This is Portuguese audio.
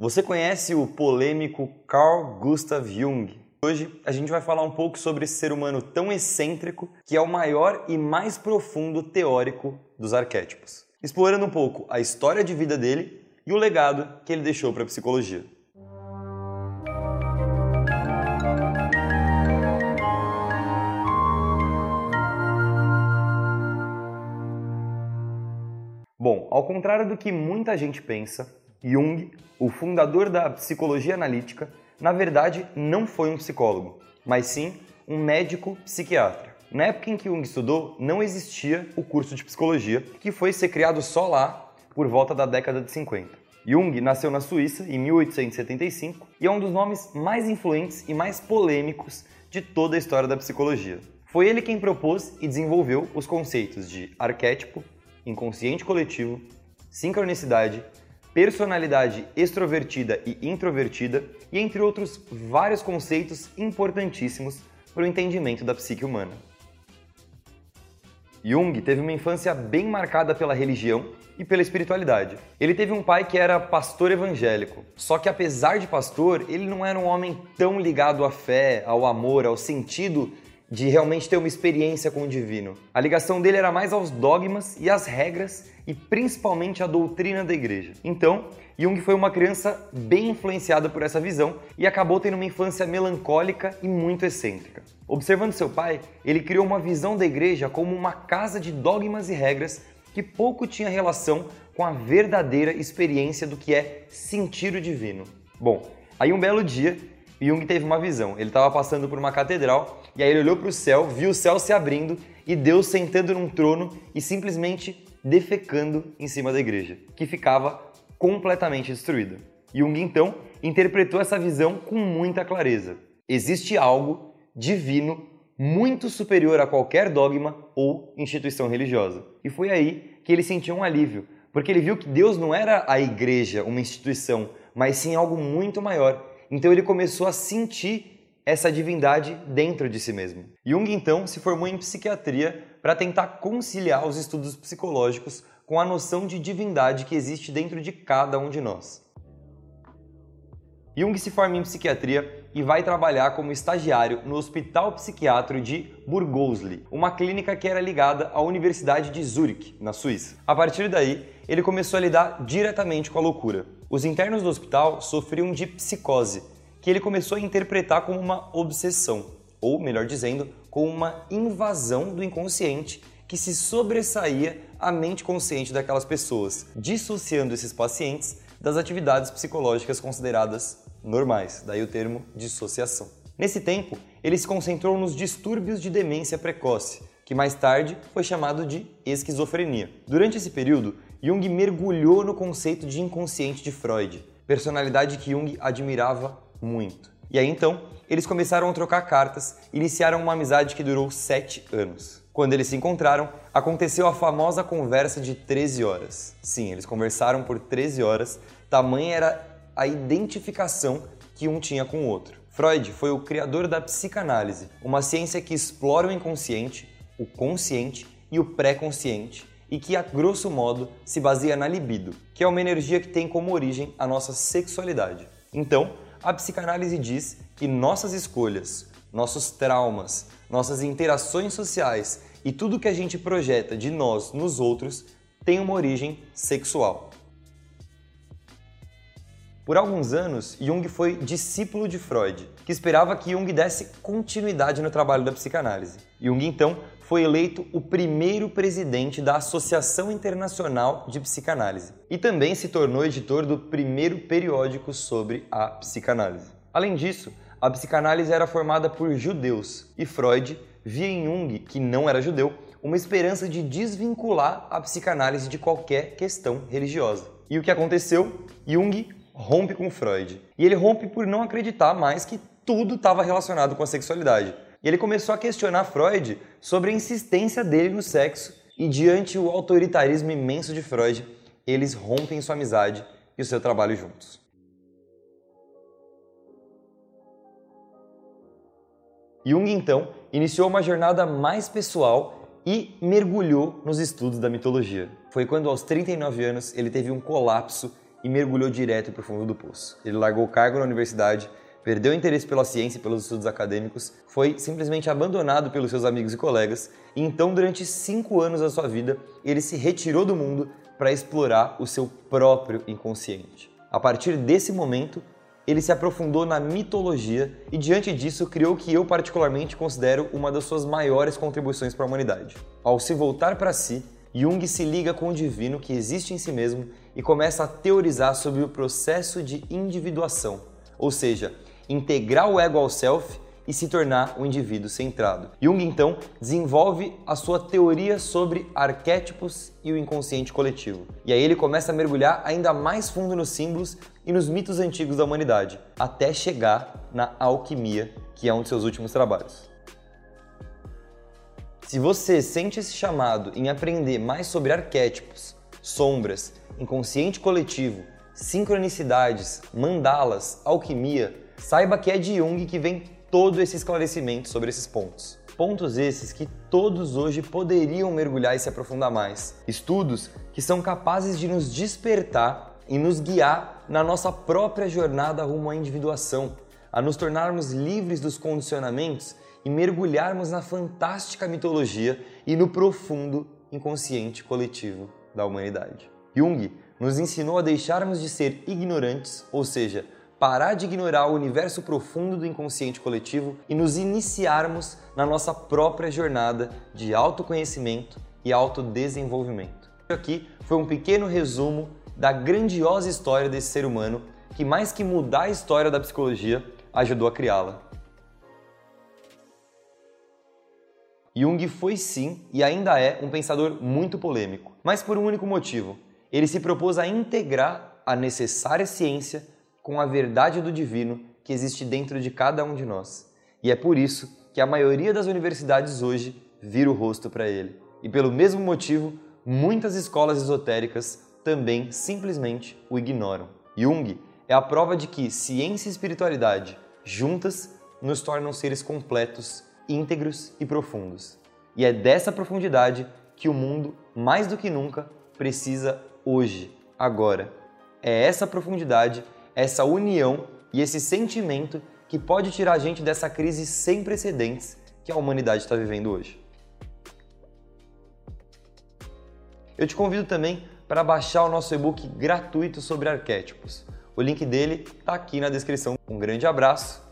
Você conhece o polêmico Carl Gustav Jung? Hoje a gente vai falar um pouco sobre esse ser humano tão excêntrico que é o maior e mais profundo teórico dos arquétipos, explorando um pouco a história de vida dele e o legado que ele deixou para a psicologia. Bom, ao contrário do que muita gente pensa, Jung, o fundador da psicologia analítica, na verdade não foi um psicólogo, mas sim um médico psiquiatra. Na época em que Jung estudou, não existia o curso de psicologia, que foi ser criado só lá por volta da década de 50. Jung nasceu na Suíça em 1875 e é um dos nomes mais influentes e mais polêmicos de toda a história da psicologia. Foi ele quem propôs e desenvolveu os conceitos de arquétipo, inconsciente coletivo, sincronicidade, personalidade extrovertida e introvertida, e entre outros vários conceitos importantíssimos para o entendimento da psique humana. Jung teve uma infância bem marcada pela religião e pela espiritualidade. Ele teve um pai que era pastor evangélico, só que apesar de pastor, ele não era um homem tão ligado à fé, ao amor, ao sentido de realmente ter uma experiência com o divino. A ligação dele era mais aos dogmas e às regras e principalmente à doutrina da igreja. Então, Jung foi uma criança bem influenciada por essa visão e acabou tendo uma infância melancólica e muito excêntrica. Observando seu pai, ele criou uma visão da igreja como uma casa de dogmas e regras que pouco tinha relação com a verdadeira experiência do que é sentir o divino. Bom, aí um belo dia, Jung teve uma visão. Ele estava passando por uma catedral e aí ele olhou para o céu, viu o céu se abrindo e Deus sentando num trono e simplesmente defecando em cima da igreja, que ficava completamente destruída. Jung então interpretou essa visão com muita clareza. Existe algo divino muito superior a qualquer dogma ou instituição religiosa. E foi aí que ele sentiu um alívio, porque ele viu que Deus não era a igreja, uma instituição, mas sim algo muito maior então ele começou a sentir essa divindade dentro de si mesmo. Jung então se formou em psiquiatria para tentar conciliar os estudos psicológicos com a noção de divindade que existe dentro de cada um de nós. Jung se forma em psiquiatria e vai trabalhar como estagiário no Hospital Psiquiátrico de Burgosli, uma clínica que era ligada à Universidade de Zurich, na Suíça. A partir daí, ele começou a lidar diretamente com a loucura. Os internos do hospital sofriam de psicose, que ele começou a interpretar como uma obsessão, ou melhor dizendo, como uma invasão do inconsciente que se sobressaía à mente consciente daquelas pessoas, dissociando esses pacientes das atividades psicológicas consideradas normais, daí o termo dissociação. Nesse tempo, ele se concentrou nos distúrbios de demência precoce, que mais tarde foi chamado de esquizofrenia. Durante esse período, Jung mergulhou no conceito de inconsciente de Freud, personalidade que Jung admirava muito. E aí então, eles começaram a trocar cartas e iniciaram uma amizade que durou sete anos. Quando eles se encontraram, aconteceu a famosa conversa de 13 horas. Sim, eles conversaram por 13 horas, tamanha era a identificação que um tinha com o outro. Freud foi o criador da psicanálise, uma ciência que explora o inconsciente, o consciente e o pré-consciente e que, a grosso modo, se baseia na libido, que é uma energia que tem como origem a nossa sexualidade. Então, a psicanálise diz que nossas escolhas, nossos traumas, nossas interações sociais e tudo que a gente projeta de nós nos outros tem uma origem sexual. Por alguns anos, Jung foi discípulo de Freud, que esperava que Jung desse continuidade no trabalho da psicanálise. Jung então foi eleito o primeiro presidente da Associação Internacional de Psicanálise e também se tornou editor do primeiro periódico sobre a psicanálise. Além disso, a psicanálise era formada por judeus e Freud via em Jung, que não era judeu, uma esperança de desvincular a psicanálise de qualquer questão religiosa. E o que aconteceu? Jung rompe com Freud. E ele rompe por não acreditar mais que tudo estava relacionado com a sexualidade. E ele começou a questionar Freud sobre a insistência dele no sexo, e diante o autoritarismo imenso de Freud, eles rompem sua amizade e o seu trabalho juntos. Jung então iniciou uma jornada mais pessoal e mergulhou nos estudos da mitologia. Foi quando aos 39 anos ele teve um colapso e mergulhou direto para o fundo do poço. Ele largou o cargo na universidade, perdeu interesse pela ciência e pelos estudos acadêmicos, foi simplesmente abandonado pelos seus amigos e colegas, e então, durante cinco anos da sua vida, ele se retirou do mundo para explorar o seu próprio inconsciente. A partir desse momento, ele se aprofundou na mitologia e, diante disso, criou o que eu particularmente considero uma das suas maiores contribuições para a humanidade. Ao se voltar para si, Jung se liga com o divino que existe em si mesmo e começa a teorizar sobre o processo de individuação, ou seja, integrar o ego ao self e se tornar um indivíduo centrado. Jung então desenvolve a sua teoria sobre arquétipos e o inconsciente coletivo. E aí ele começa a mergulhar ainda mais fundo nos símbolos e nos mitos antigos da humanidade, até chegar na alquimia, que é um de seus últimos trabalhos. Se você sente esse chamado em aprender mais sobre arquétipos, sombras, inconsciente coletivo, sincronicidades, mandalas, alquimia, saiba que é de Jung que vem todo esse esclarecimento sobre esses pontos. Pontos esses que todos hoje poderiam mergulhar e se aprofundar mais. Estudos que são capazes de nos despertar e nos guiar na nossa própria jornada rumo à individuação, a nos tornarmos livres dos condicionamentos e mergulharmos na fantástica mitologia e no profundo inconsciente coletivo da humanidade. Jung nos ensinou a deixarmos de ser ignorantes, ou seja, parar de ignorar o universo profundo do inconsciente coletivo e nos iniciarmos na nossa própria jornada de autoconhecimento e autodesenvolvimento. Aqui foi um pequeno resumo da grandiosa história desse ser humano que, mais que mudar a história da psicologia, ajudou a criá-la. Jung foi sim e ainda é um pensador muito polêmico, mas por um único motivo. Ele se propôs a integrar a necessária ciência com a verdade do divino que existe dentro de cada um de nós. E é por isso que a maioria das universidades hoje vira o rosto para ele. E pelo mesmo motivo, muitas escolas esotéricas também simplesmente o ignoram. Jung é a prova de que ciência e espiritualidade juntas nos tornam seres completos íntegros e profundos. E é dessa profundidade que o mundo, mais do que nunca, precisa hoje, agora. É essa profundidade, essa união e esse sentimento que pode tirar a gente dessa crise sem precedentes que a humanidade está vivendo hoje. Eu te convido também para baixar o nosso e-book gratuito sobre arquétipos. O link dele está aqui na descrição. Um grande abraço